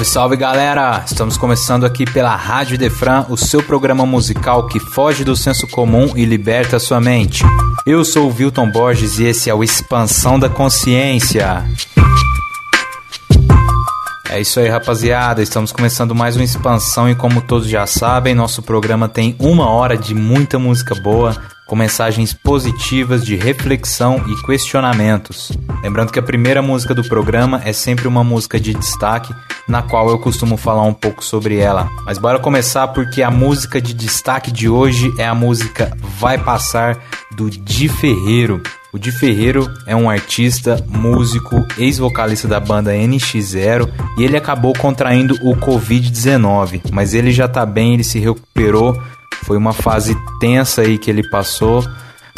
Salve, salve galera! Estamos começando aqui pela Rádio Defran, o seu programa musical que foge do senso comum e liberta a sua mente. Eu sou o Wilton Borges e esse é o Expansão da Consciência. É isso aí, rapaziada. Estamos começando mais uma expansão e, como todos já sabem, nosso programa tem uma hora de muita música boa, com mensagens positivas de reflexão e questionamentos. Lembrando que a primeira música do programa é sempre uma música de destaque, na qual eu costumo falar um pouco sobre ela. Mas bora começar porque a música de destaque de hoje é a música Vai Passar do Di Ferreiro. O Di Ferreiro é um artista, músico, ex-vocalista da banda NX0 e ele acabou contraindo o Covid-19, mas ele já tá bem, ele se recuperou foi uma fase tensa aí que ele passou,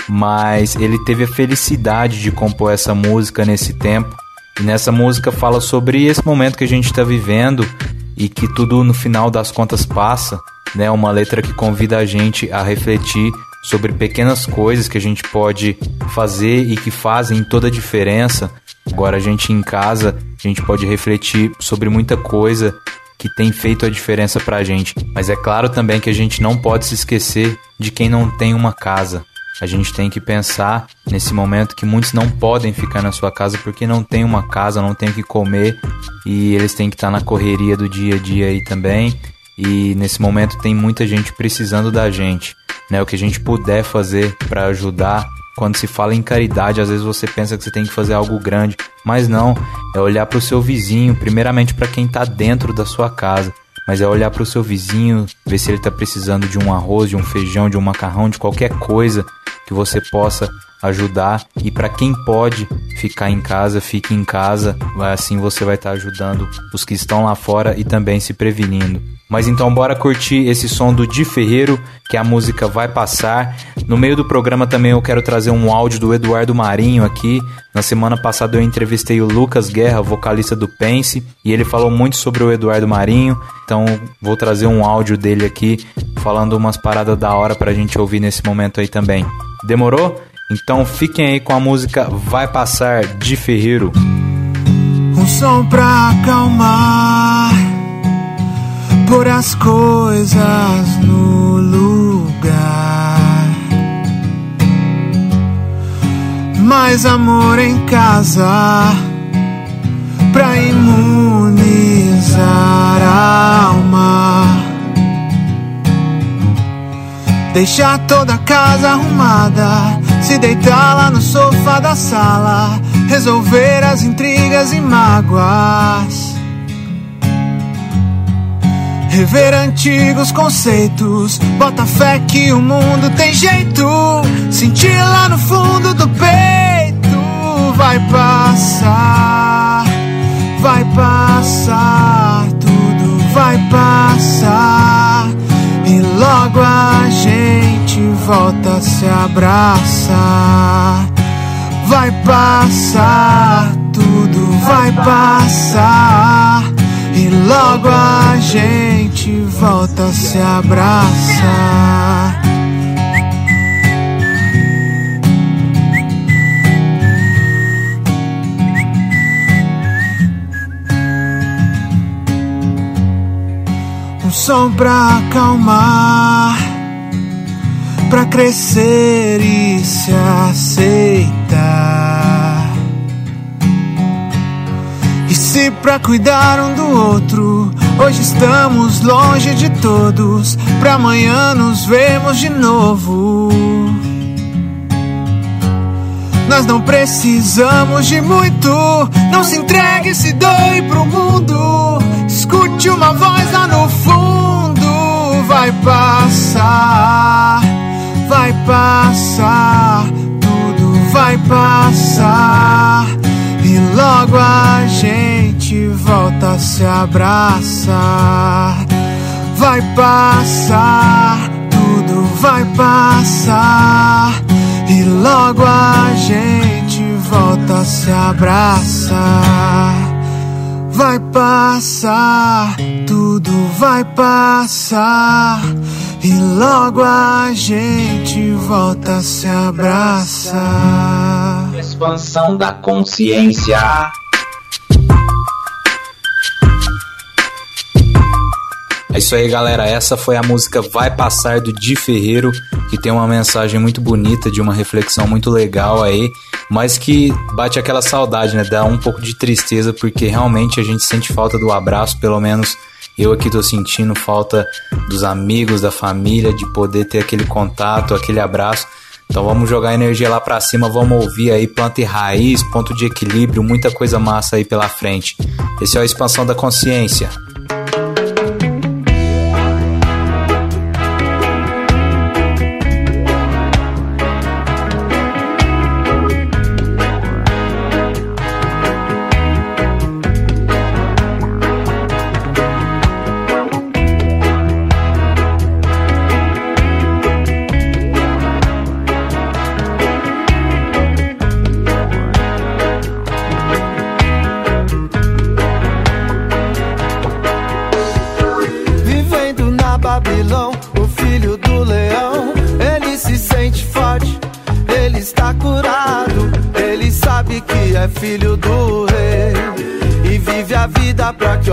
mas ele teve a felicidade de compor essa música nesse tempo. E nessa música fala sobre esse momento que a gente está vivendo e que tudo no final das contas passa, né? Uma letra que convida a gente a refletir sobre pequenas coisas que a gente pode fazer e que fazem toda a diferença. Agora a gente em casa, a gente pode refletir sobre muita coisa que tem feito a diferença pra gente. Mas é claro também que a gente não pode se esquecer de quem não tem uma casa. A gente tem que pensar nesse momento que muitos não podem ficar na sua casa porque não tem uma casa, não tem o que comer e eles têm que estar na correria do dia a dia aí também. E nesse momento tem muita gente precisando da gente, né? O que a gente puder fazer para ajudar quando se fala em caridade, às vezes você pensa que você tem que fazer algo grande, mas não, é olhar para o seu vizinho, primeiramente para quem está dentro da sua casa, mas é olhar para o seu vizinho, ver se ele está precisando de um arroz, de um feijão, de um macarrão, de qualquer coisa que você possa ajudar. E para quem pode ficar em casa, fique em casa, assim você vai estar tá ajudando os que estão lá fora e também se prevenindo. Mas então bora curtir esse som do Di Ferreiro, que a música vai passar. No meio do programa também eu quero trazer um áudio do Eduardo Marinho aqui. Na semana passada eu entrevistei o Lucas Guerra, vocalista do Pense, e ele falou muito sobre o Eduardo Marinho. Então vou trazer um áudio dele aqui falando umas paradas da hora pra gente ouvir nesse momento aí também. Demorou? Então fiquem aí com a música Vai Passar de Ferreiro. Um som pra acalmar pôr as coisas no lugar. Mais amor em casa pra imunizar a alma. Deixar toda a casa arrumada, se deitar lá no sofá da sala, resolver as intrigas e mágoas Rever antigos conceitos, bota fé que o mundo tem jeito. Sentir lá no fundo do peito, vai passar, volta se abraçar. Vai passar, tudo vai passar. E logo a gente volta se abraçar. Um som pra acalmar, pra crescer e se aceitar. se pra cuidar um do outro. Hoje estamos longe de todos, pra amanhã nos vemos de novo. Nós não precisamos de muito, não se entregue, se doe pro mundo. Escute uma voz lá no fundo, vai passar, vai passar, tudo vai passar. E logo a gente volta a se abraçar. vai passar, tudo vai passar e logo a gente volta a se abraçar. Vai passar, tudo vai passar e logo a gente volta a se abraçar. Expansão da consciência. É isso aí, galera. Essa foi a música Vai Passar do Di Ferreiro, que tem uma mensagem muito bonita, de uma reflexão muito legal aí, mas que bate aquela saudade, né? Dá um pouco de tristeza, porque realmente a gente sente falta do abraço, pelo menos eu aqui tô sentindo falta dos amigos, da família, de poder ter aquele contato, aquele abraço. Então vamos jogar energia lá para cima, vamos ouvir aí planta e raiz, ponto de equilíbrio, muita coisa massa aí pela frente. Esse é a expansão da consciência.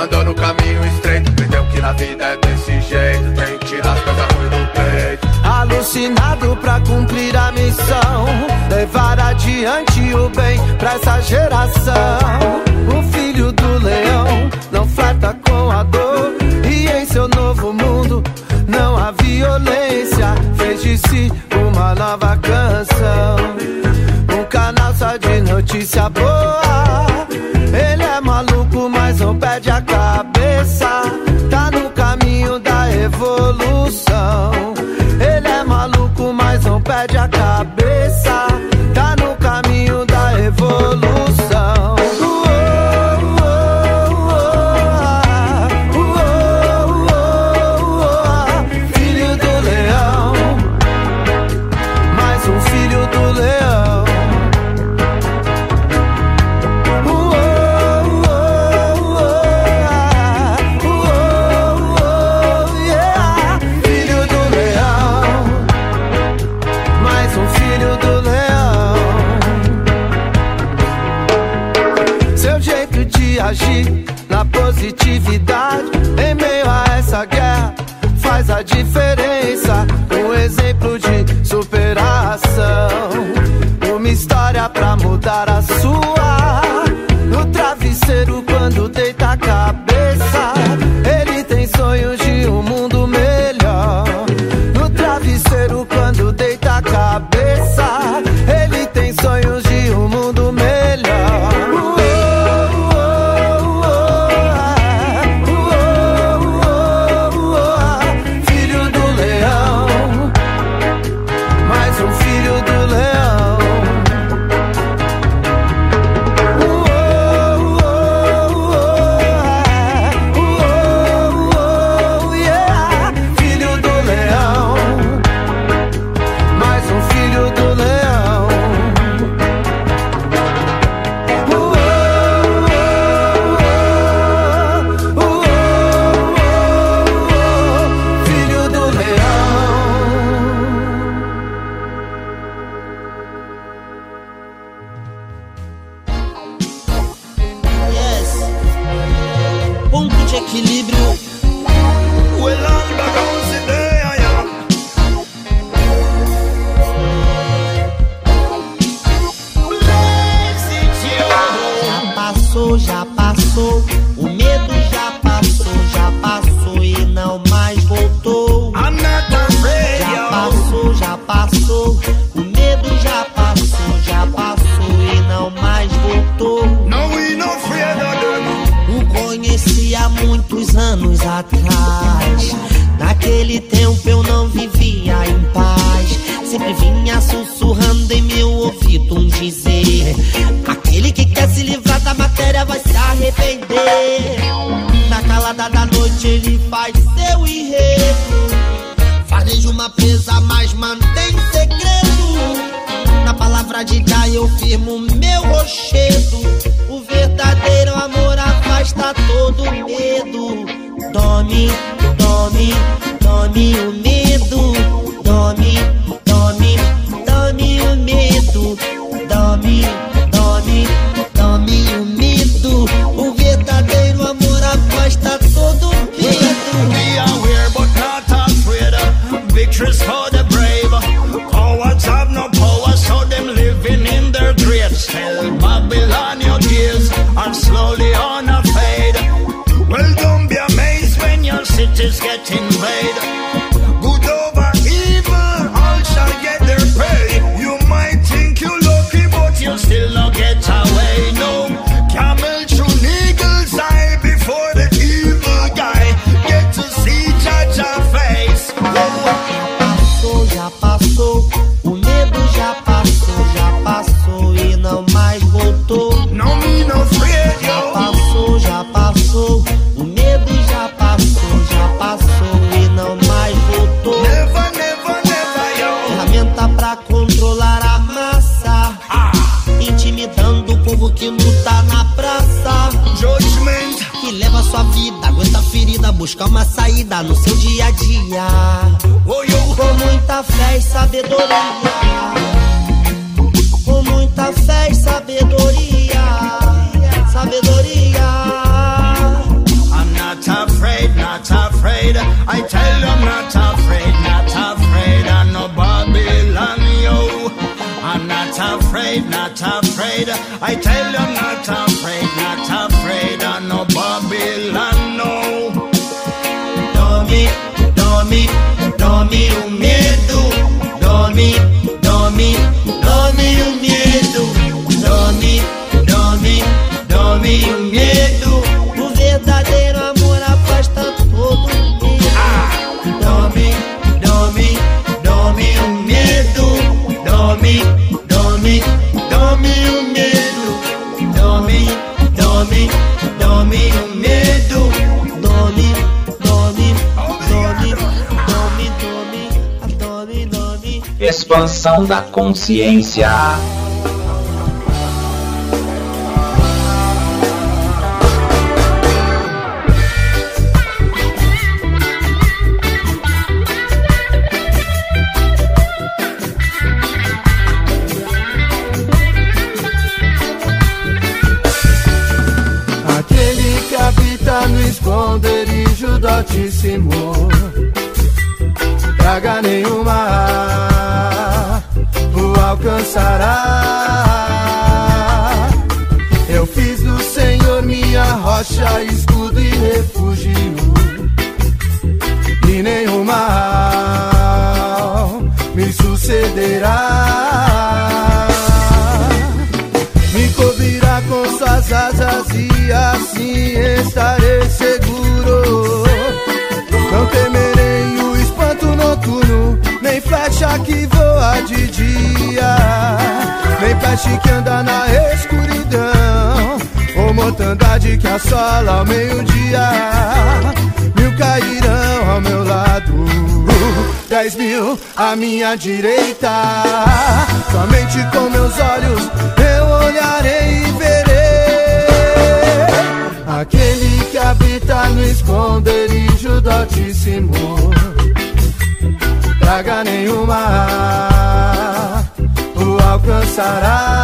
andou no caminho estreito, entendeu que na vida é desse jeito, tem que tirar as coisas ruins do peito. Alucinado pra cumprir a missão, levar adiante o bem pra essa geração. O filho do leão não flerta com a dor. E em seu novo mundo não há violência. Fez de si uma nova canção. Um canal só de notícia boa. Mas não olhar com muita fé e I'm not afraid, not afraid. I tell them not afraid, not afraid. I know Babylon, yo. I'm not afraid, not afraid. I tell them not afraid. expansão da consciência. que voa de dia, nem peste que anda na escuridão, ou mortandade que assola ao meio-dia. Mil cairão ao meu lado, dez mil à minha direita. Somente com meus olhos eu olharei e verei. Aquele que habita no esconderijo do Altíssimo praga nenhuma o alcançará.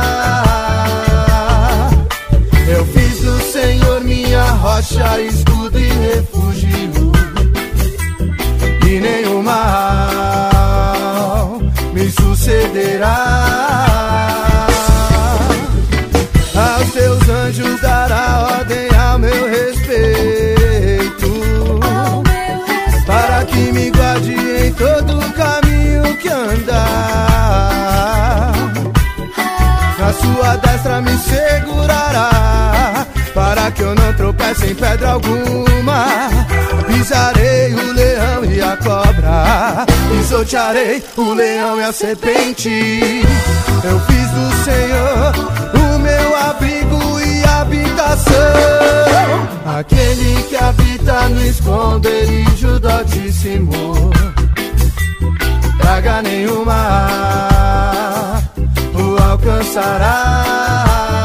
Eu fiz do Senhor minha rocha, escudo e refúgio, e nenhum mal me sucederá. Não tropece em pedra alguma. Pisarei o leão e a cobra. Pisotearei o leão e a serpente. Eu fiz do Senhor o meu abrigo e habitação. Aquele que habita no esconderijo do Altíssimo. Praga nenhuma o alcançará.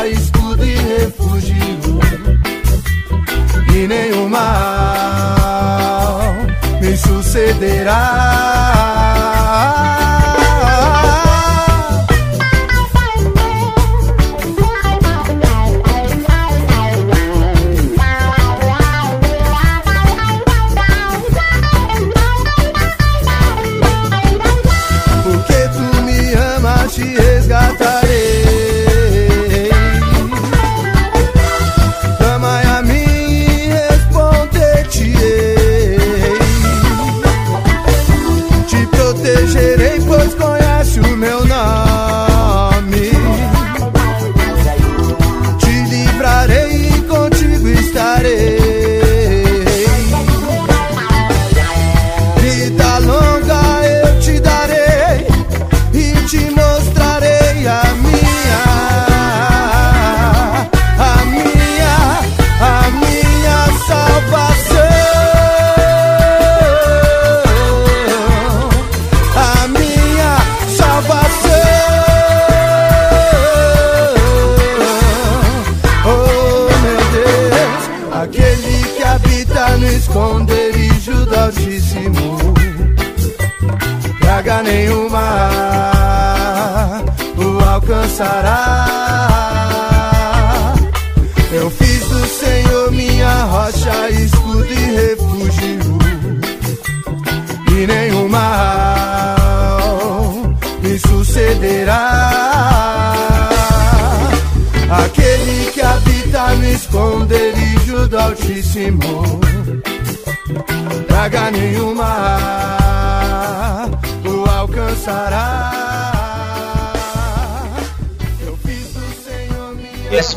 Rocha, escudo e refúgio. E nenhum mal me sucederá.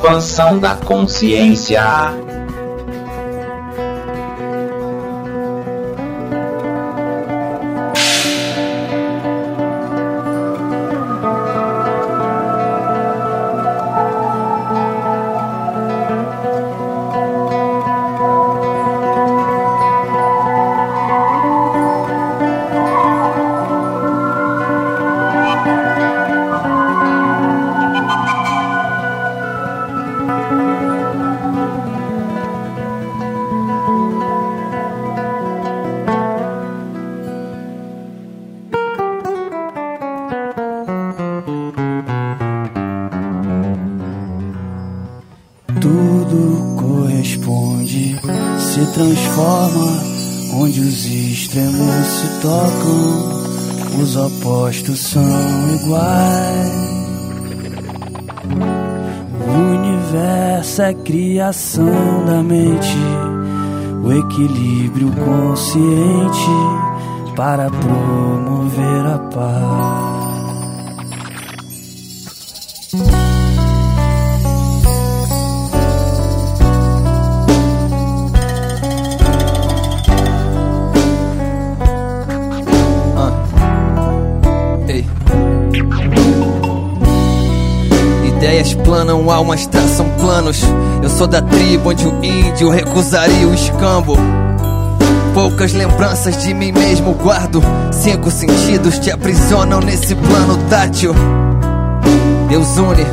Expansão da consciência. Os opostos são iguais. O universo é criação da mente, o equilíbrio consciente para promover a paz. Planam, almas traçam planos. Eu sou da tribo onde o índio recusaria o escambo. Poucas lembranças de mim mesmo guardo. Cinco sentidos te aprisionam nesse plano tátil. Deus une,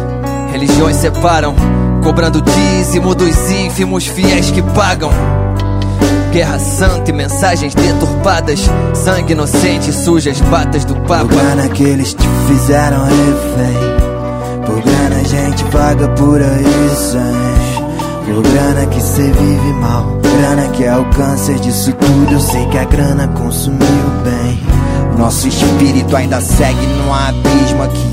religiões separam. Cobrando dízimo dos ínfimos fiéis que pagam. Guerra santa e mensagens deturpadas. Sangue inocente, sujas batas do Papa. grana que eles te fizeram refém Grana a gente paga por aí sem Por grana que cê vive mal. Grana que é o câncer disso tudo. Eu sei que a grana consumiu bem. Nosso espírito ainda segue num abismo aqui.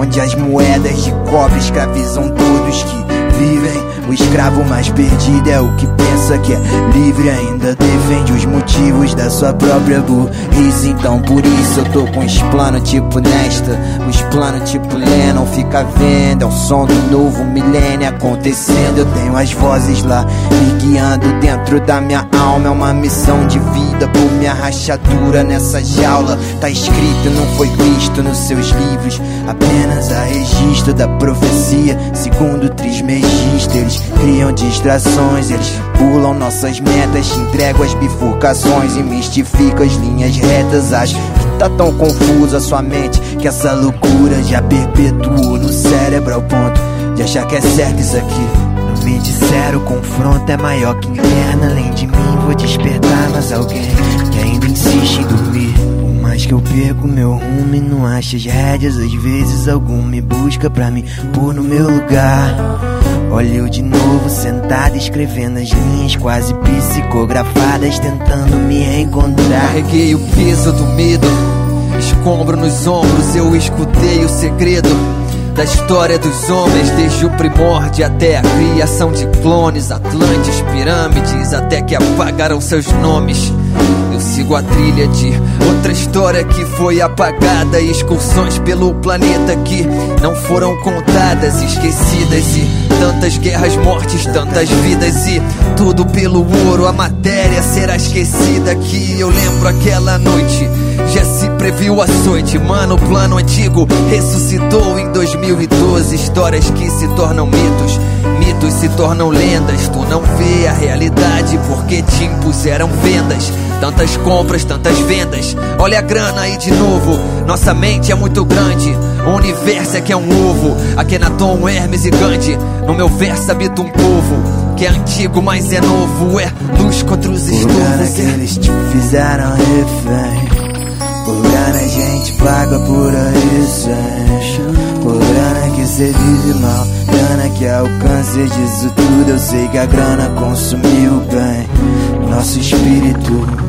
Onde as moedas de cobre escravizam todos que vivem. O escravo mais perdido é o que pensa que é livre ainda defende os motivos da sua própria burrice. Então por isso eu tô com os planos tipo Nesta, os planos tipo Lennon. Fica vendo, é o som do novo milênio acontecendo. Eu tenho as vozes lá me guiando dentro da minha alma. É uma missão de vida por minha rachadura nessa jaula. Tá escrito, não foi visto nos seus livros, apenas a registro da profecia. Segundo Trismegisto, eles criam distrações, eles pulam nossas metas, entrego as bifurcações e mistifica as linhas retas. Acho que tá tão confusa sua mente que essa loucura já perpetuou no cérebro ao ponto de achar que é certo isso aqui. Não me disseram, o confronto é maior que inferno. Além de mim, vou despertar mais alguém que ainda insiste em dormir. Por mais que eu perco meu rumo e não ache as rédeas, às vezes algum me busca pra me pôr no meu lugar. Olha eu de novo sentado escrevendo as linhas quase psicografadas, tentando me reencontrar. Carreguei o peso do medo, escombro nos ombros, eu escutei o segredo da história dos homens, desde o primórdio até a criação de clones, Atlantes, pirâmides, até que apagaram seus nomes. Eu sigo a trilha de outra história que foi apagada, excursões pelo planeta que não foram contadas, esquecidas e tantas guerras, mortes, tantas vidas e tudo pelo ouro, a matéria será esquecida que eu lembro aquela noite. Já se previu açoite, mano, o plano antigo ressuscitou em 2012. Histórias que se tornam mitos, mitos se tornam lendas. Tu não vê a realidade porque te impuseram vendas. Tantas compras, tantas vendas. Olha a grana aí de novo. Nossa mente é muito grande. O universo é que é um ovo. Akenaton, Hermes e Gandhi. No meu verso habita um povo que é antigo, mas é novo. É luz contra os grana estufos. que É eles te fizeram refém. A gente paga por aí sem. Por grana que cê vive mal. Grana que o câncer disso tudo. Eu sei que a grana consumiu bem. Nosso espírito.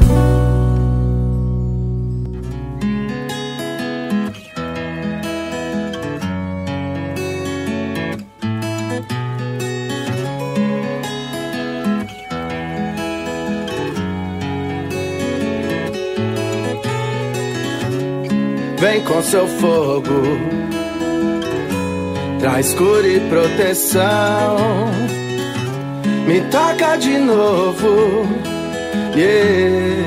Vem com seu fogo, traz cura e proteção. Me toca de novo, yeah.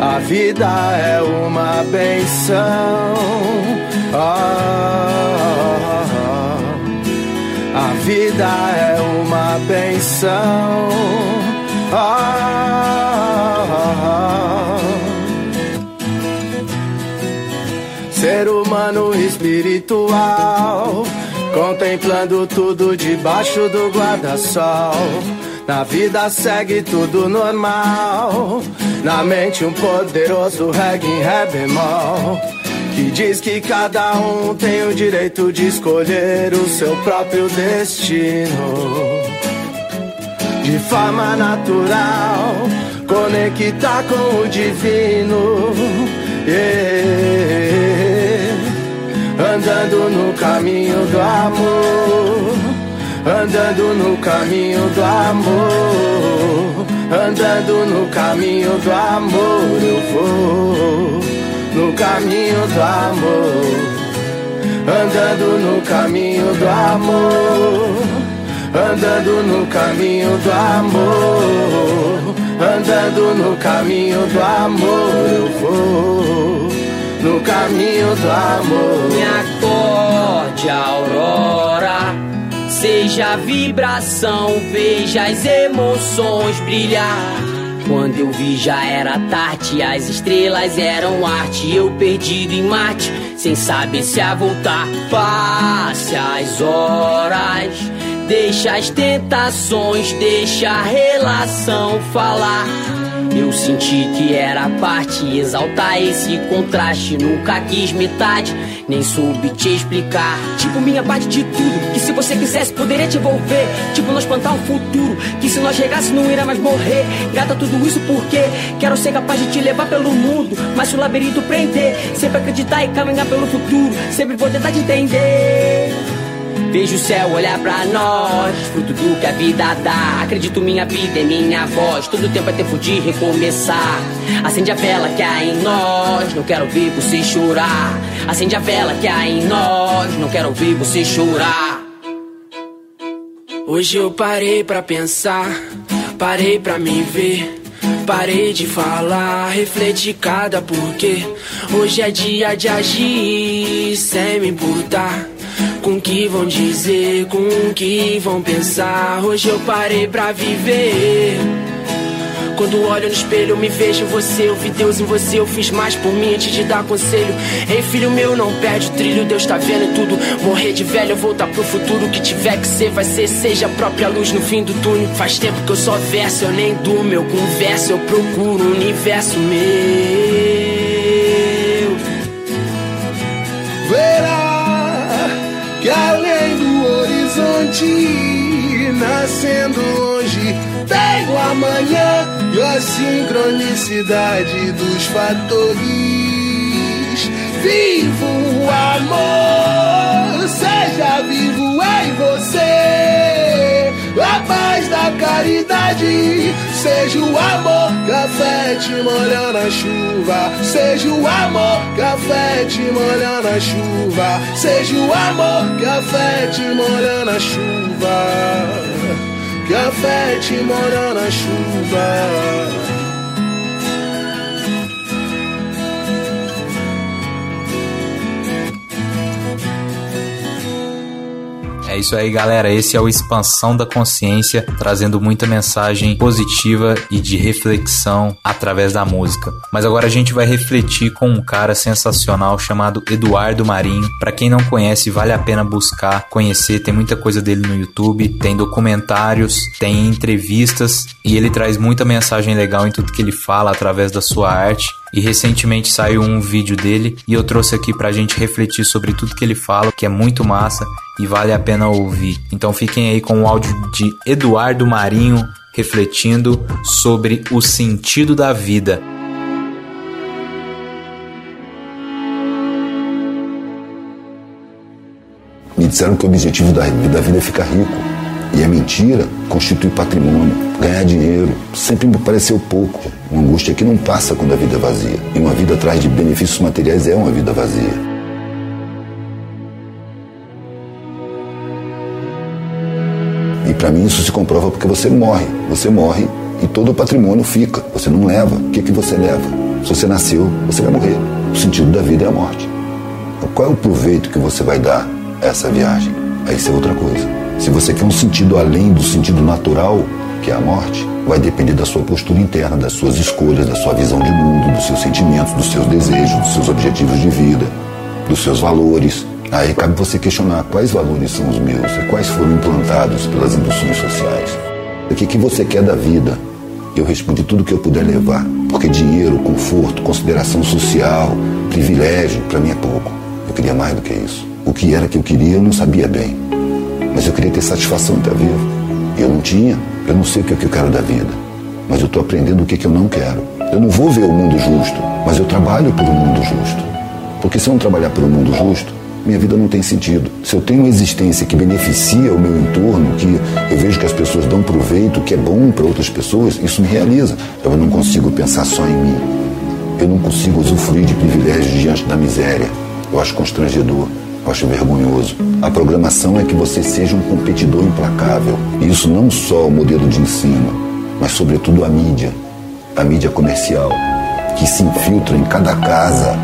A vida é uma benção. Ah, a vida é uma benção. Ah, Ser humano espiritual, contemplando tudo debaixo do guarda-sol. Na vida segue tudo normal. Na mente um poderoso reggae em ré bemol. Que diz que cada um tem o direito de escolher o seu próprio destino. De forma natural, conectar com o divino. Yeah. Andando no caminho do amor. Andando no caminho do amor. Andando no caminho do amor, eu vou. No caminho do amor. Andando no caminho do amor. Andando no caminho do amor. Andando no caminho do amor, eu vou. No caminho do amor. Me acorde, aurora. Seja a vibração, veja as emoções brilhar. Quando eu vi já era tarde, as estrelas eram arte. Eu perdido em Marte, sem saber se a voltar. Passe as horas, deixa as tentações, deixa a relação falar. Eu senti que era parte, exaltar esse contraste. Nunca quis metade, nem soube te explicar. Tipo, minha parte de tudo, que se você quisesse poderia te envolver. Tipo, nós plantar um futuro, que se nós chegasse não irá mais morrer. Gata tudo isso porque quero ser capaz de te levar pelo mundo. Mas se o labirinto prender, sempre acreditar e caminhar pelo futuro. Sempre vou tentar te entender. Vejo o céu olhar pra nós, fruto do que a vida dá. Acredito minha vida é minha voz, todo tempo é tempo de recomeçar. Acende a vela que há em nós, não quero ver você chorar. Acende a vela que há em nós, não quero ver você chorar. Hoje eu parei pra pensar, parei pra me ver. Parei de falar, refleti cada porquê. Hoje é dia de agir sem me importar. Com o que vão dizer, com o que vão pensar. Hoje eu parei pra viver. Quando olho no espelho, eu me vejo em você. Eu vi Deus em você, eu fiz mais por mim antes de dar conselho. Ei, filho meu, não perde o trilho, Deus tá vendo tudo. Morrer de velho, voltar pro futuro. O que tiver que ser, vai ser. Seja a própria luz no fim do túnel. Faz tempo que eu só verso, eu nem durmo, eu converso, eu procuro o universo meu. Verá horizonte, nascendo longe, tem o amanhã e a sincronicidade dos fatores. Vivo caridade, seja o amor café te molha na chuva. Seja o amor café te molha na chuva. Seja o amor café te molha na chuva. Café te molha na chuva. É isso aí, galera. Esse é o Expansão da Consciência, trazendo muita mensagem positiva e de reflexão através da música. Mas agora a gente vai refletir com um cara sensacional chamado Eduardo Marinho. Para quem não conhece, vale a pena buscar, conhecer. Tem muita coisa dele no YouTube, tem documentários, tem entrevistas e ele traz muita mensagem legal em tudo que ele fala através da sua arte. E recentemente saiu um vídeo dele e eu trouxe aqui pra gente refletir sobre tudo que ele fala, que é muito massa e vale a pena ouvir. Então fiquem aí com o áudio de Eduardo Marinho refletindo sobre o sentido da vida. Me disseram que o objetivo da vida é ficar rico. E a mentira constitui patrimônio, ganhar dinheiro. Sempre me pareceu pouco. Uma angústia que não passa quando a vida é vazia. E uma vida atrás de benefícios materiais é uma vida vazia. E para mim isso se comprova porque você morre. Você morre e todo o patrimônio fica. Você não leva. O que, que você leva? Se você nasceu, você vai morrer. O sentido da vida é a morte. Então, qual é o proveito que você vai dar a essa viagem? Aí isso é outra coisa. Se você quer um sentido além do sentido natural, que é a morte, vai depender da sua postura interna, das suas escolhas, da sua visão de mundo, dos seus sentimentos, dos seus desejos, dos seus objetivos de vida, dos seus valores. Aí cabe você questionar quais valores são os meus e quais foram implantados pelas induções sociais. O que, que você quer da vida? Eu respondi tudo que eu puder levar, porque dinheiro, conforto, consideração social, privilégio, para mim é pouco. Eu queria mais do que isso. O que era que eu queria eu não sabia bem, mas eu queria ter satisfação em estar vivo. Eu não tinha, eu não sei o que, é que eu quero da vida, mas eu estou aprendendo o que, é que eu não quero. Eu não vou ver o mundo justo, mas eu trabalho por um mundo justo. Porque se eu não trabalhar por um mundo justo, minha vida não tem sentido. Se eu tenho uma existência que beneficia o meu entorno, que eu vejo que as pessoas dão proveito, que é bom para outras pessoas, isso me realiza. Eu não consigo pensar só em mim. Eu não consigo usufruir de privilégios diante da miséria. Eu acho constrangedor. Acho vergonhoso. A programação é que você seja um competidor implacável. E isso não só o modelo de ensino, mas sobretudo a mídia, a mídia comercial, que se infiltra em cada casa,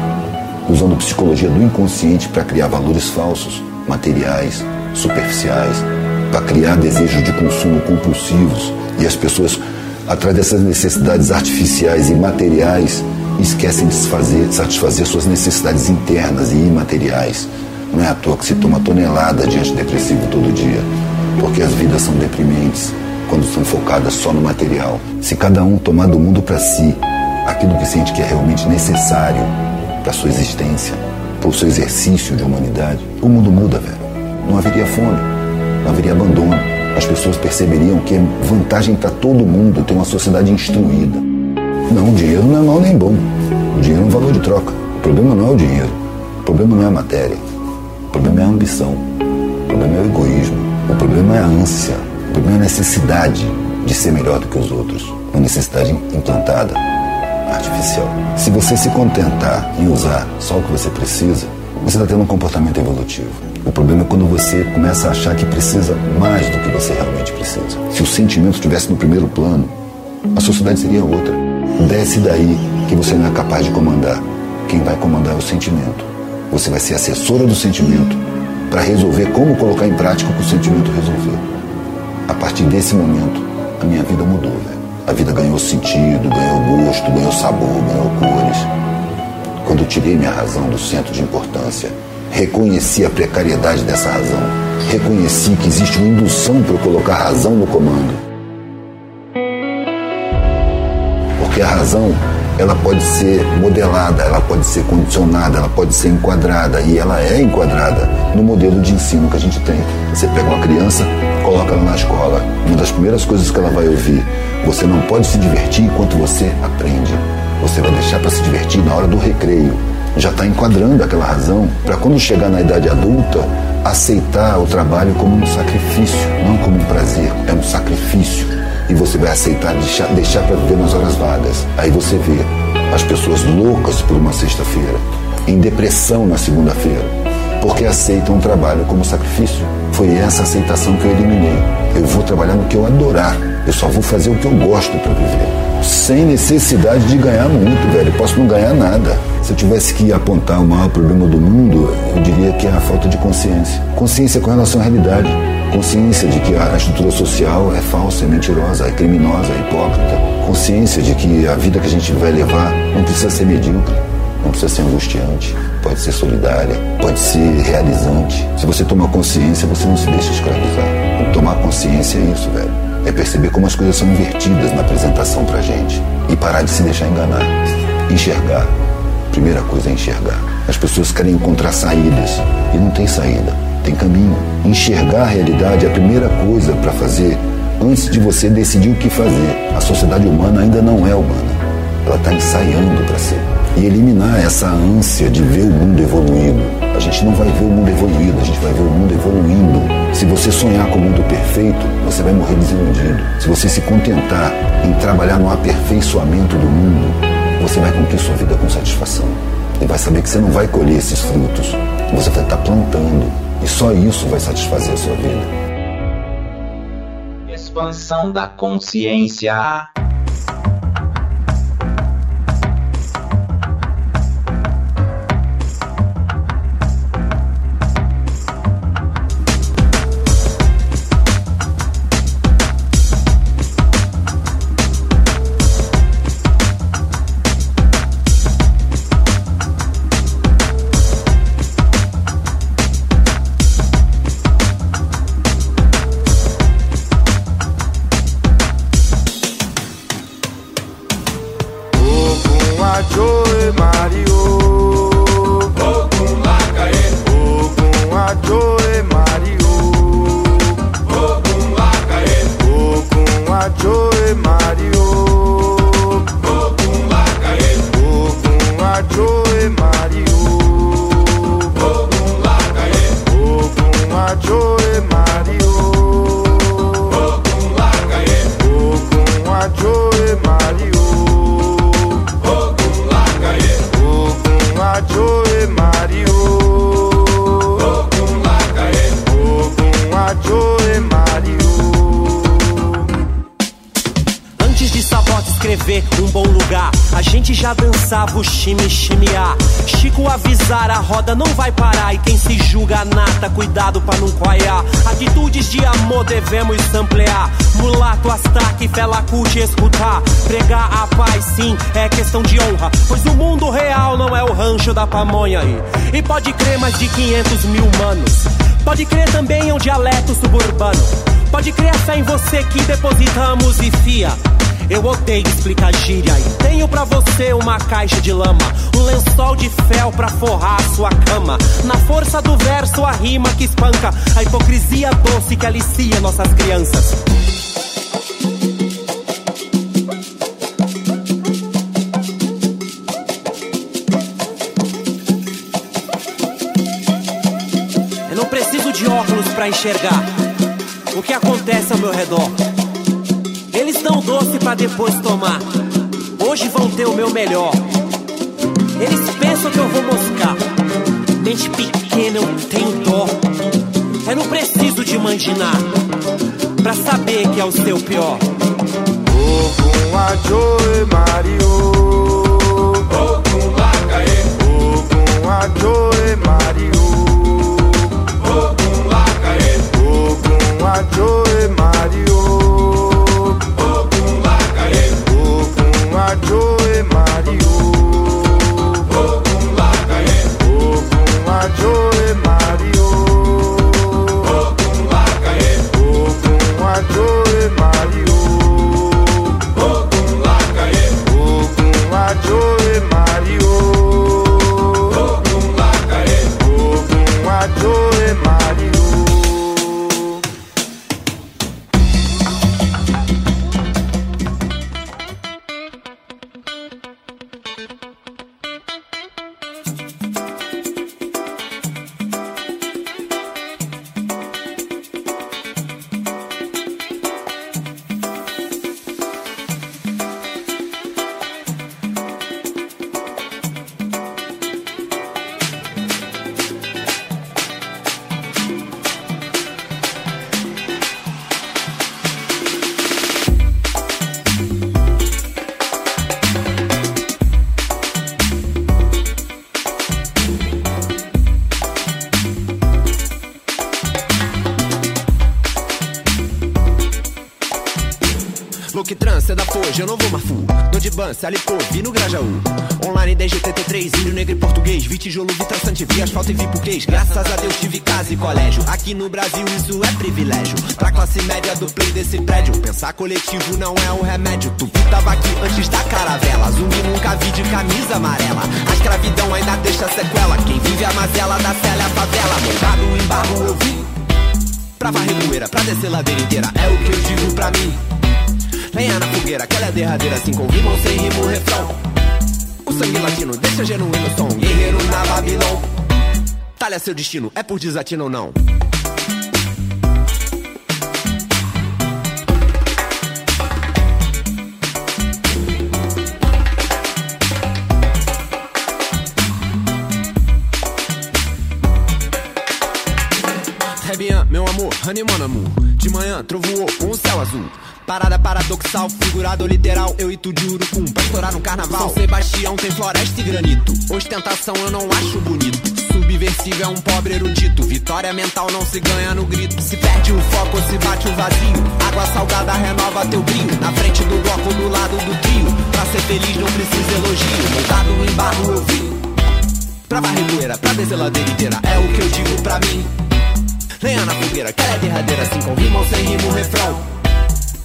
usando psicologia do inconsciente para criar valores falsos, materiais, superficiais, para criar desejos de consumo compulsivos. E as pessoas, atrás dessas necessidades artificiais e materiais, esquecem de satisfazer suas necessidades internas e imateriais. Não é à toa que se toma tonelada de antidepressivo todo dia, porque as vidas são deprimentes quando são focadas só no material. Se cada um tomar do mundo para si aquilo que sente que é realmente necessário para sua existência, para o seu exercício de humanidade, o mundo muda, velho. Não haveria fome, não haveria abandono. As pessoas perceberiam que é vantagem para todo mundo ter uma sociedade instruída. Não, o dinheiro não é mal nem bom. O dinheiro é um valor de troca. O problema não é o dinheiro. O problema não é a matéria. O problema é a ambição. problema é o egoísmo. O problema é a ânsia. O problema é a necessidade de ser melhor do que os outros. Uma necessidade implantada, artificial. Se você se contentar em usar só o que você precisa, você está tendo um comportamento evolutivo. O problema é quando você começa a achar que precisa mais do que você realmente precisa. Se o sentimento estivesse no primeiro plano, a sociedade seria outra. Desce daí que você não é capaz de comandar. Quem vai comandar é o sentimento. Você vai ser assessora do sentimento para resolver como colocar em prática o que o sentimento resolveu. A partir desse momento, a minha vida mudou, velho. A vida ganhou sentido, ganhou gosto, ganhou sabor, ganhou cores. Quando eu tirei minha razão do centro de importância, reconheci a precariedade dessa razão, reconheci que existe uma indução para eu colocar a razão no comando. Porque a razão, ela pode ser modelada, ela pode ser condicionada, ela pode ser enquadrada e ela é enquadrada no modelo de ensino que a gente tem. Você pega uma criança, coloca ela na escola, uma das primeiras coisas que ela vai ouvir, você não pode se divertir enquanto você aprende. Você vai deixar para se divertir na hora do recreio. Já está enquadrando aquela razão para quando chegar na idade adulta, aceitar o trabalho como um sacrifício, não como um prazer, é um sacrifício. E você vai aceitar deixar, deixar para viver nas horas vagas. Aí você vê as pessoas loucas por uma sexta-feira, em depressão na segunda-feira, porque aceitam o trabalho como sacrifício. Foi essa aceitação que eu eliminei. Eu vou trabalhar no que eu adorar. Eu só vou fazer o que eu gosto para viver. Sem necessidade de ganhar muito, velho. Eu posso não ganhar nada. Se eu tivesse que apontar o maior problema do mundo, eu diria que é a falta de consciência. Consciência com relação à realidade. Consciência de que a estrutura social é falsa, é mentirosa, é criminosa, é hipócrita. Consciência de que a vida que a gente vai levar não precisa ser medíocre, não precisa ser angustiante, pode ser solidária, pode ser realizante. Se você tomar consciência, você não se deixa escravizar. Tomar consciência é isso, velho. É perceber como as coisas são invertidas na apresentação pra gente e parar de se deixar enganar. Enxergar. Primeira coisa é enxergar. As pessoas querem encontrar saídas e não tem saída, tem caminho. Enxergar a realidade é a primeira coisa para fazer antes de você decidir o que fazer. A sociedade humana ainda não é humana, ela está ensaiando para ser. E eliminar essa ânsia de ver o mundo evoluído. A gente não vai ver o mundo evoluído, a gente vai ver o mundo evoluindo. Se você sonhar com o mundo perfeito, você vai morrer desiludido. Se você se contentar em trabalhar no aperfeiçoamento do mundo, você vai cumprir sua vida com satisfação. E vai saber que você não vai colher esses frutos. Você vai estar plantando. E só isso vai satisfazer a sua vida. Expansão da consciência. Dançava o chime. Chico avisar, a roda não vai parar. E quem se julga nata, cuidado pra não coiar. Atitudes de amor devemos samplear. Mulato, astaque, fela curte escutar. Pregar a paz, sim, é questão de honra. Pois o mundo real não é o rancho da pamonha aí. E pode crer mais de 500 mil manos. Pode crer também é um dialeto suburbano. Pode crer a fé em você que depositamos e fia. Eu odeio explicar gíria e tenho pra você uma caixa de lama, um lençol de fel pra forrar a sua cama. Na força do verso, a rima que espanca, a hipocrisia doce que alicia nossas crianças. Não preciso de óculos para enxergar o que acontece ao meu redor. Dão doce para depois tomar. Hoje vão ter o meu melhor. Eles pensam que eu vou moscar. Mente pequena, eu tenho dó. Eu não preciso de mandinar pra saber que é o seu pior. Ogun Ajoe Mario. Ogun Lakae. Ogun Ajoe Mario. Ogun Lakae. Ogun Ajoe Mario. Aqui no Brasil isso é privilégio. Pra classe média do play desse prédio. Pensar coletivo não é um remédio. Tu vi tava aqui antes da caravela. Zumbi nunca vi de camisa amarela. A escravidão ainda deixa sequela. Quem vive a mazela da cela é a favela. Montado em barro eu vim. Pra varrer poeira, pra descer ladeira inteira. É o que eu digo pra mim. Lenha na fogueira, aquela é derradeira, assim com rima ou sem rima refrão. O sangue latino deixa genuíno som, guerreiro na Babilão. Talha seu destino, é por desatino ou não? Amour. De manhã, trovoou com o céu azul. Parada paradoxal, figurado literal, eu e tu de urucum, pra estourar no carnaval. São Sebastião tem floresta e granito. Ostentação eu não acho bonito. Subversivo é um pobre erudito. Vitória mental não se ganha no grito. Se perde o foco se bate o vazio. Água salgada renova teu brilho. Na frente do bloco, do lado do trio. Pra ser feliz não precisa elogio. Montado em barro eu vim. Pra varrer pra descer ladeira inteira. É o que eu digo pra mim. Lenha na fogueira, que é derradeira, assim com rima ou sem rima o refrão.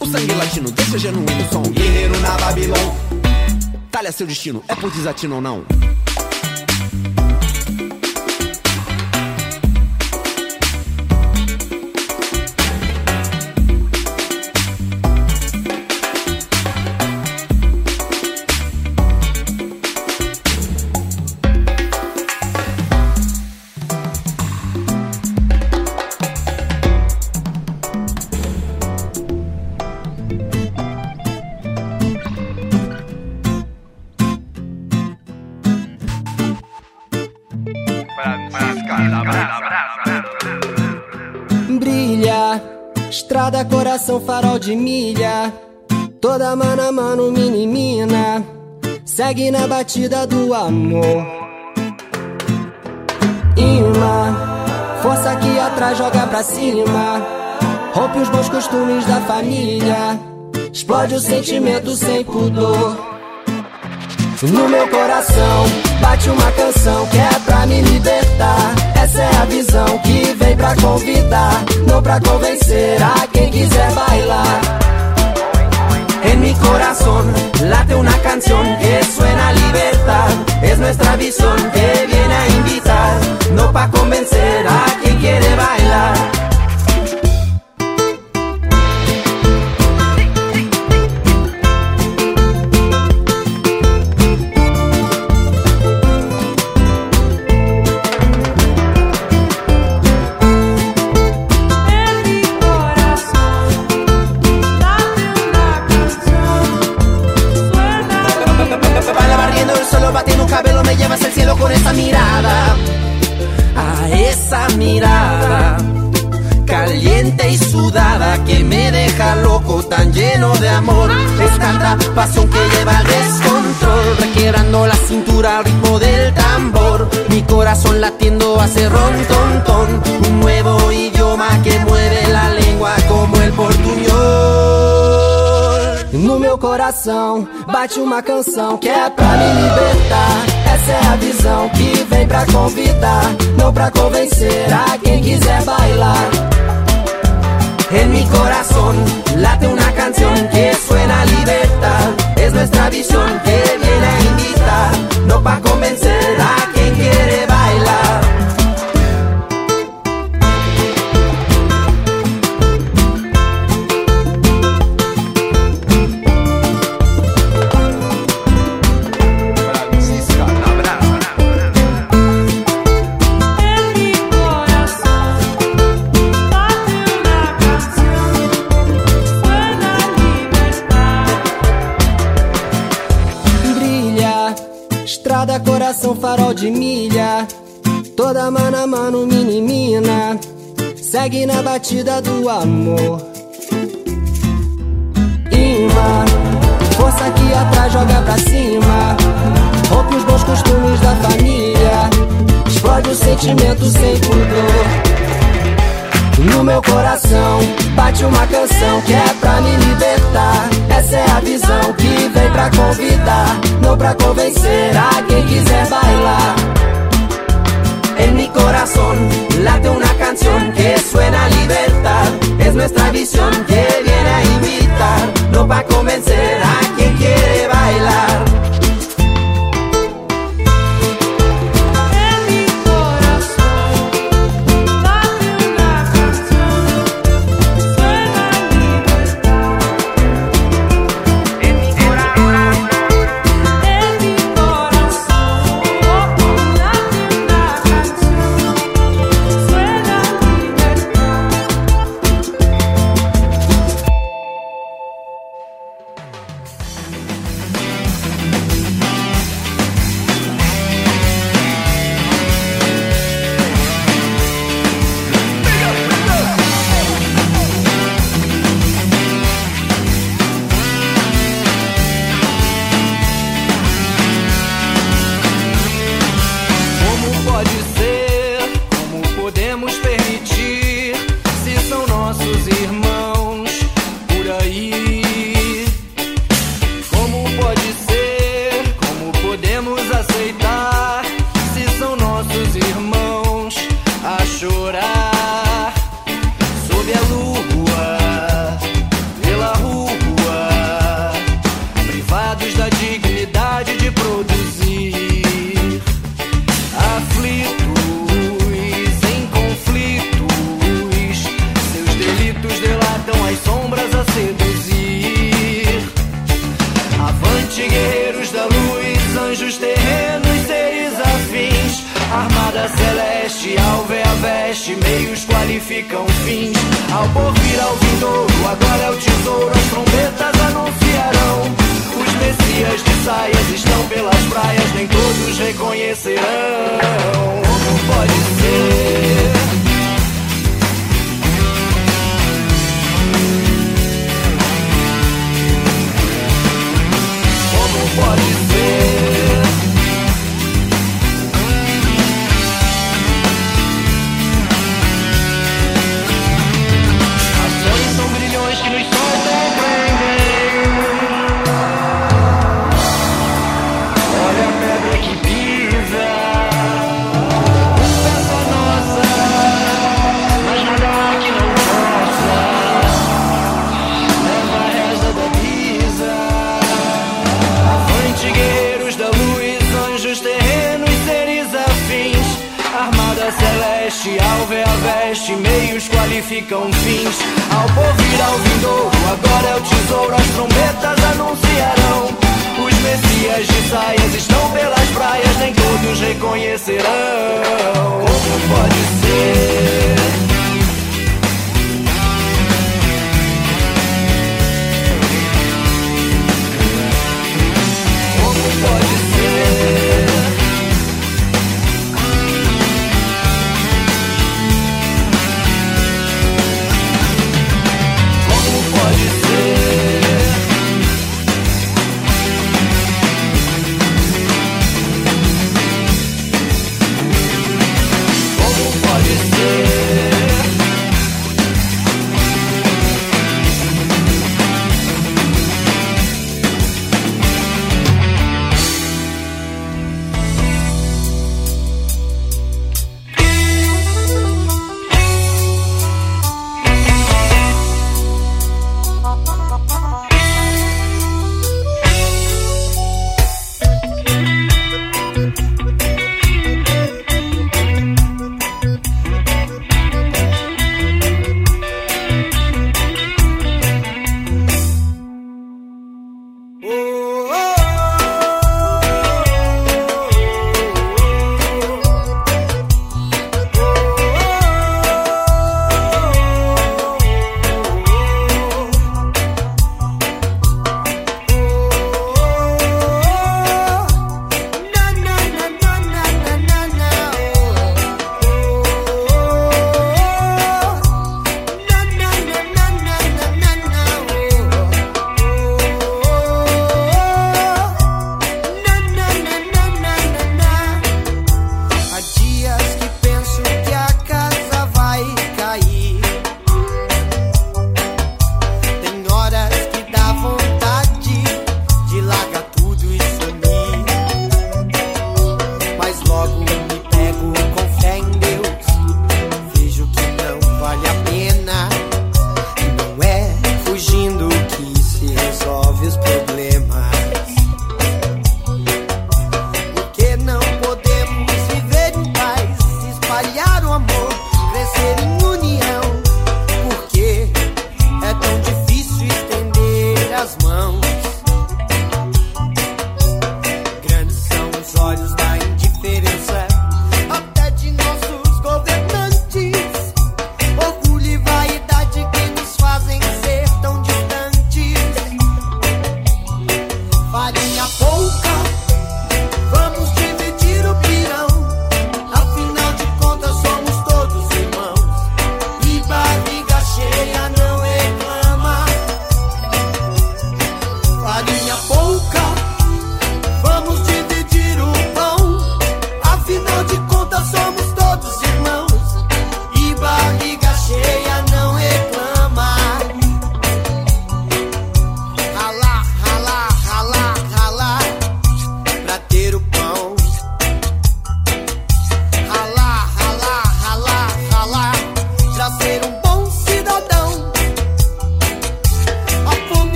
O sangue latino deixa genuíno som, guerreiro na Babilão. Talha seu destino, é por desatino ou não? Mano a mano, mini mina. Segue na batida do amor. Imã, força aqui atrás, joga pra cima. Rompe os bons costumes da família. Explode o sentimento sem pudor. No meu coração bate uma canção que é pra me libertar. Essa é a visão que vem pra convidar, não pra convencer a quem quiser bailar. En mi corazón late una canción que suena a libertad. Es nuestra visión que viene a invitar, no pa convencer a quien quiere bailar. Con esa mirada. A esa mirada caliente y sudada que me deja loco, tan lleno de amor. Es tanta pasión que lleva el descontrol, requebrando la cintura al ritmo del tambor. Mi corazón latiendo hace ron ton ton, un nuevo idioma que mueve la lengua como el portuñol. No meu coração bate uma canção que é pra me libertar. Essa é a visão que vem pra convidar, não pra convencer a quem quiser bailar. En mi corazón late una canción que suena a libertad. Es nuestra visión que viene a invitar, no pa' convencer coração, farol de milha. Toda mano a mano, mini mina. Segue na batida do amor. Imã, força aqui atrás, joga pra cima. Rompe os bons costumes da família. Explode o sentimento sem pudor. No meu coração bate uma canção que é pra me libertar. Essa é a visão que vem pra convidar, não pra convencer a quem quiser bailar. En mi corazón late una canción que suena a libertad. Es nuestra visión que viene a invitar, no pa' convencer a quien quiere bailar.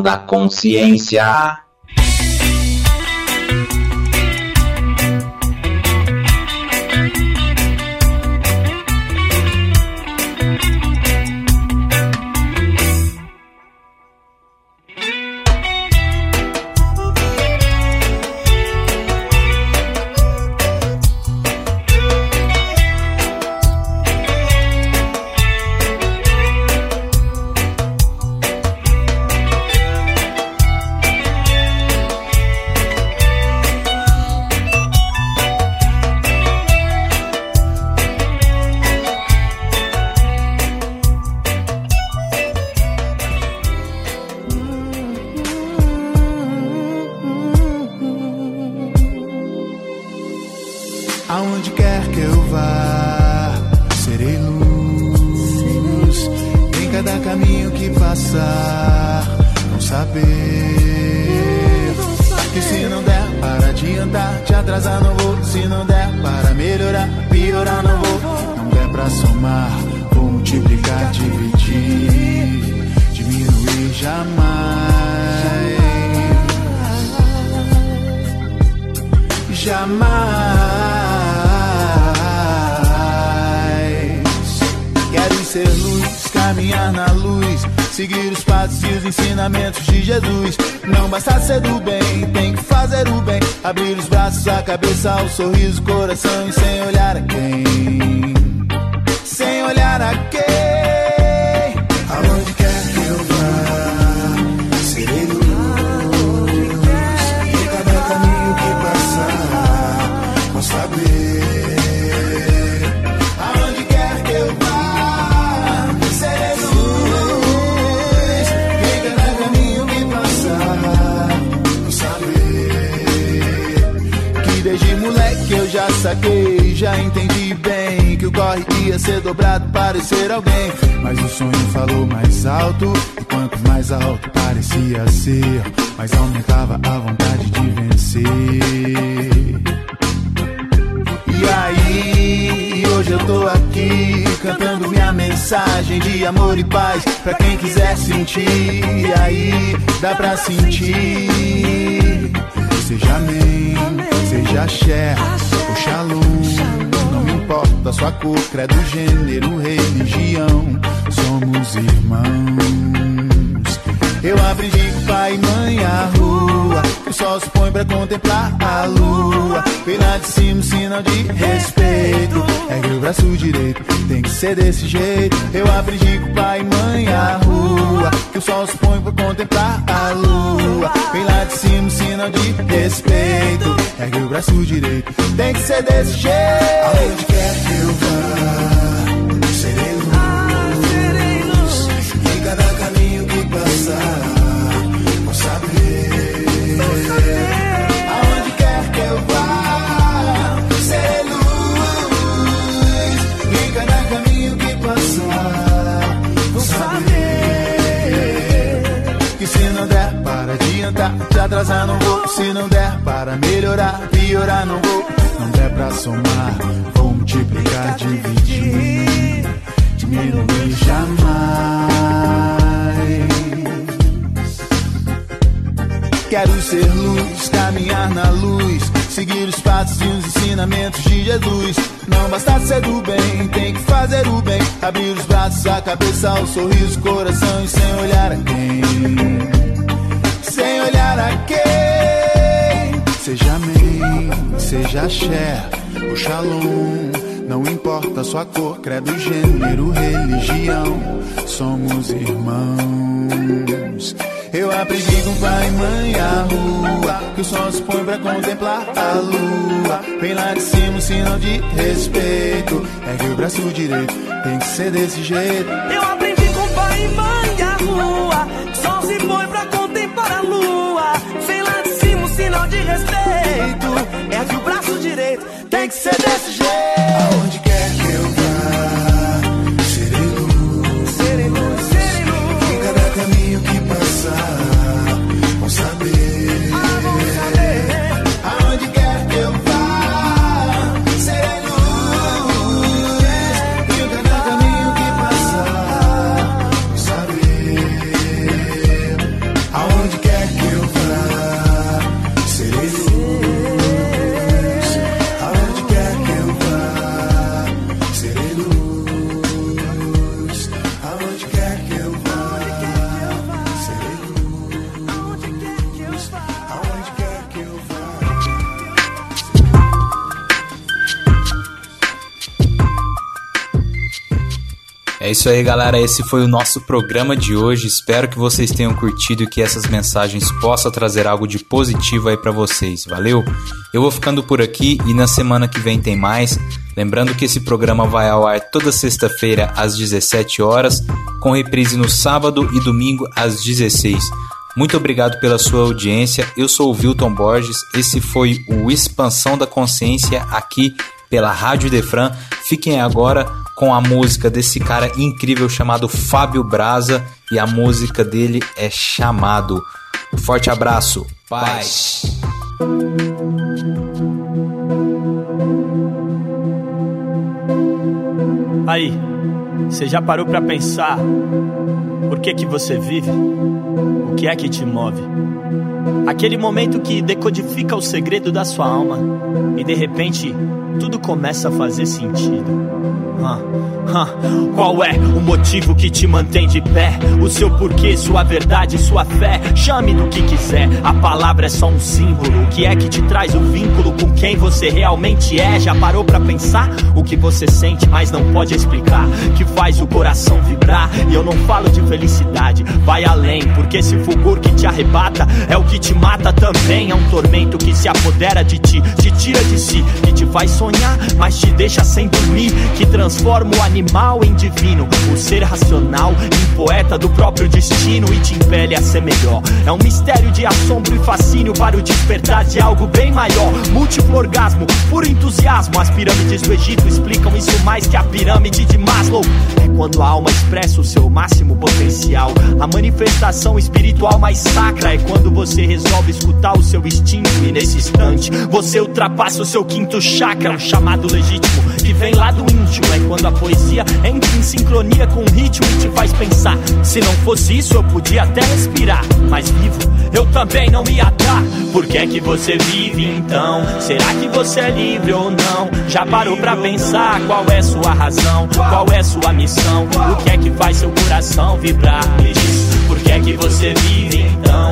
Da consciência. Cabeça, o entendi bem que o corre ia ser dobrado para ser alguém. Mas o sonho falou mais alto, e quanto mais alto parecia ser, mais aumentava a vontade de vencer. E aí, hoje eu tô aqui cantando minha mensagem de amor e paz pra quem quiser sentir. E aí, dá pra sentir. Seja amém, seja axé shalom. Não me importa sua cor, credo, gênero, religião. Somos irmãos. Eu aprendi com pai e mãe a rua. O sol se põe pra contemplar a lua. Lá de cima, sinal de respeito. É o braço direito, tem que ser desse jeito. Eu aprendi com pai e mãe a rua. Que o sol se põe pra contemplar a lua. Vem lá de cima, sinal de respeito. É o braço direito, tem que ser desse jeito. Aonde quer que eu vá, atrasar não vou. Se não der para melhorar, piorar não vou. Não der pra somar, vou multiplicar, dividir. Diminuir jamais. Quero ser luz, caminhar na luz, seguir os passos e os ensinamentos de Jesus. Não basta ser do bem, tem que fazer o bem. Abrir os braços, a cabeça, o sorriso, o coração e sem olhar a quem. Sem olhar a quem. Seja amém, seja axé ou shalom. Não importa sua cor, credo, gênero, religião. Somos irmãos. Eu aprendi com pai e mãe a rua Que o sol se põe pra contemplar a lua Vem lá de cima, um sinal de respeito É que o braço direito tem que ser desse jeito lua. Vem lá de cima um sinal de respeito. É que o braço direito tem que ser desse jeito. Isso aí, galera. Esse foi o nosso programa de hoje. Espero que vocês tenham curtido e que essas mensagens possam trazer algo de positivo aí pra vocês. Valeu? Eu vou ficando por aqui e na semana que vem tem mais. Lembrando que esse programa vai ao ar toda sexta-feira às 17 horas, com reprise no sábado e domingo às 16. Muito obrigado pela sua audiência. Eu sou o Wilton Borges. Esse foi o Expansão da Consciência aqui pela Rádio Defran. Fiquem agora com a música desse cara incrível chamado Fábio Braza e a música dele é Chamado. Forte abraço. Paz. Aí, você já parou pra pensar por que que você vive? O que é que te move? Aquele momento que decodifica o segredo da sua alma e de repente tudo começa a fazer sentido. Ah, ah, Qual é o motivo que te mantém de pé? O seu porquê, sua verdade, sua fé. Chame do que quiser, a palavra é só um símbolo. O que é que te traz o vínculo com quem você realmente é? Já parou pra pensar o que você sente, mas não pode explicar? Que faz o coração vibrar. E eu não falo de felicidade, vai além. Porque esse fulgor que te arrebata é o que te mata também. É um tormento que se apodera de ti, te tira de si, que te faz sonhar, mas te deixa sem dormir. Que transforma o animal em divino, o ser racional em poeta do próprio destino e te impele a ser melhor. É um mistério de assombro e fascínio para o despertar de algo bem maior. Múltiplo orgasmo, puro entusiasmo. As pirâmides do Egito explicam isso mais que a pirâmide de Maslow. É quando a alma expressa o seu máximo potencial. A manifestação espiritual mais sacra é quando você resolve escutar o seu instinto e nesse instante você ultrapassa o seu quinto chakra, um chamado legítimo que vem lá do íntimo. É quando a poesia entra em sincronia com o ritmo e te faz pensar. Se não fosse isso, eu podia até respirar, mas vivo eu também não ia dar. Por que é que você vive então? Será que você é livre ou não? Já parou pra pensar qual é sua razão? Qual é sua missão? O que é que faz seu coração vibrar? Me diz, por que é que você vive então?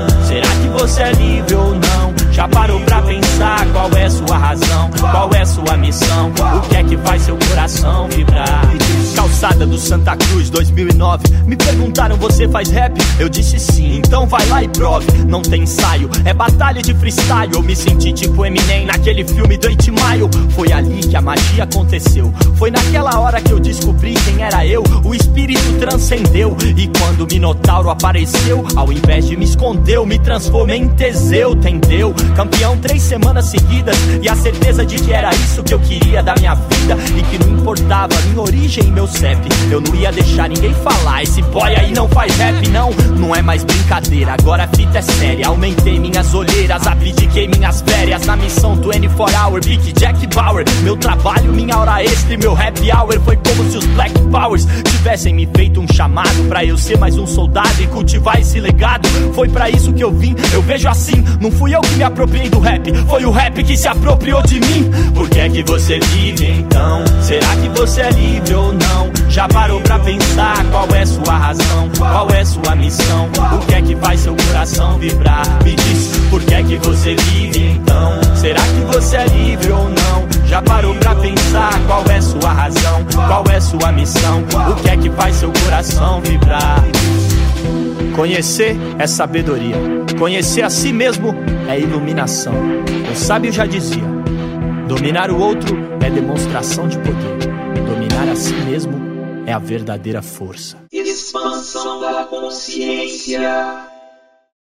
Você é livre ou não? Já parou pra pensar qual é sua razão? Qual é sua missão? O que é que faz seu coração vibrar? Calçada do Santa Cruz 2009 Me perguntaram, você faz rap? Eu disse sim, então vai lá e prove. Não tem ensaio, é batalha de freestyle. Eu me senti tipo Eminem naquele filme do 8 Mile. Foi ali que a magia aconteceu. Foi naquela hora que eu descobri quem era eu. O espírito transcendeu. E quando o Minotauro apareceu Ao invés de me esconder, me transformei em Teseu, entendeu? Campeão três semanas seguidas. E a certeza de que era isso que eu queria da minha vida. E que não importava minha origem meu CEP Eu não ia deixar ninguém falar Esse boy aí não faz rap, não. Não é mais brincadeira, agora a fita é séria. Aumentei minhas olheiras, abdiquei minhas férias. Na missão 24 Hour, Big Jack Bauer. Meu trabalho, minha hora extra e meu happy hour Foi como se os Black Powers tivessem me feito um chamado Pra eu ser mais um soldado e cultivar esse legado. Foi pra isso que eu vim, eu vejo assim. Não fui eu que me apropriei do rap Foi o rap que se apropriou de mim. Por que é que você vive então? Será que você é livre ou não? Já parou pra pensar qual é sua razão? Qual é sua missão? O que é que faz seu coração vibrar? Me diz, por que é que você vive então? Será que você é livre ou não? Já parou pra pensar qual é sua razão? Qual é sua missão? O que é que faz seu coração vibrar? Conhecer é sabedoria. Conhecer a si mesmo é iluminação. O sábio já dizia: dominar o outro é demonstração de poder. Si mesmo é a verdadeira força. Expansão da consciência.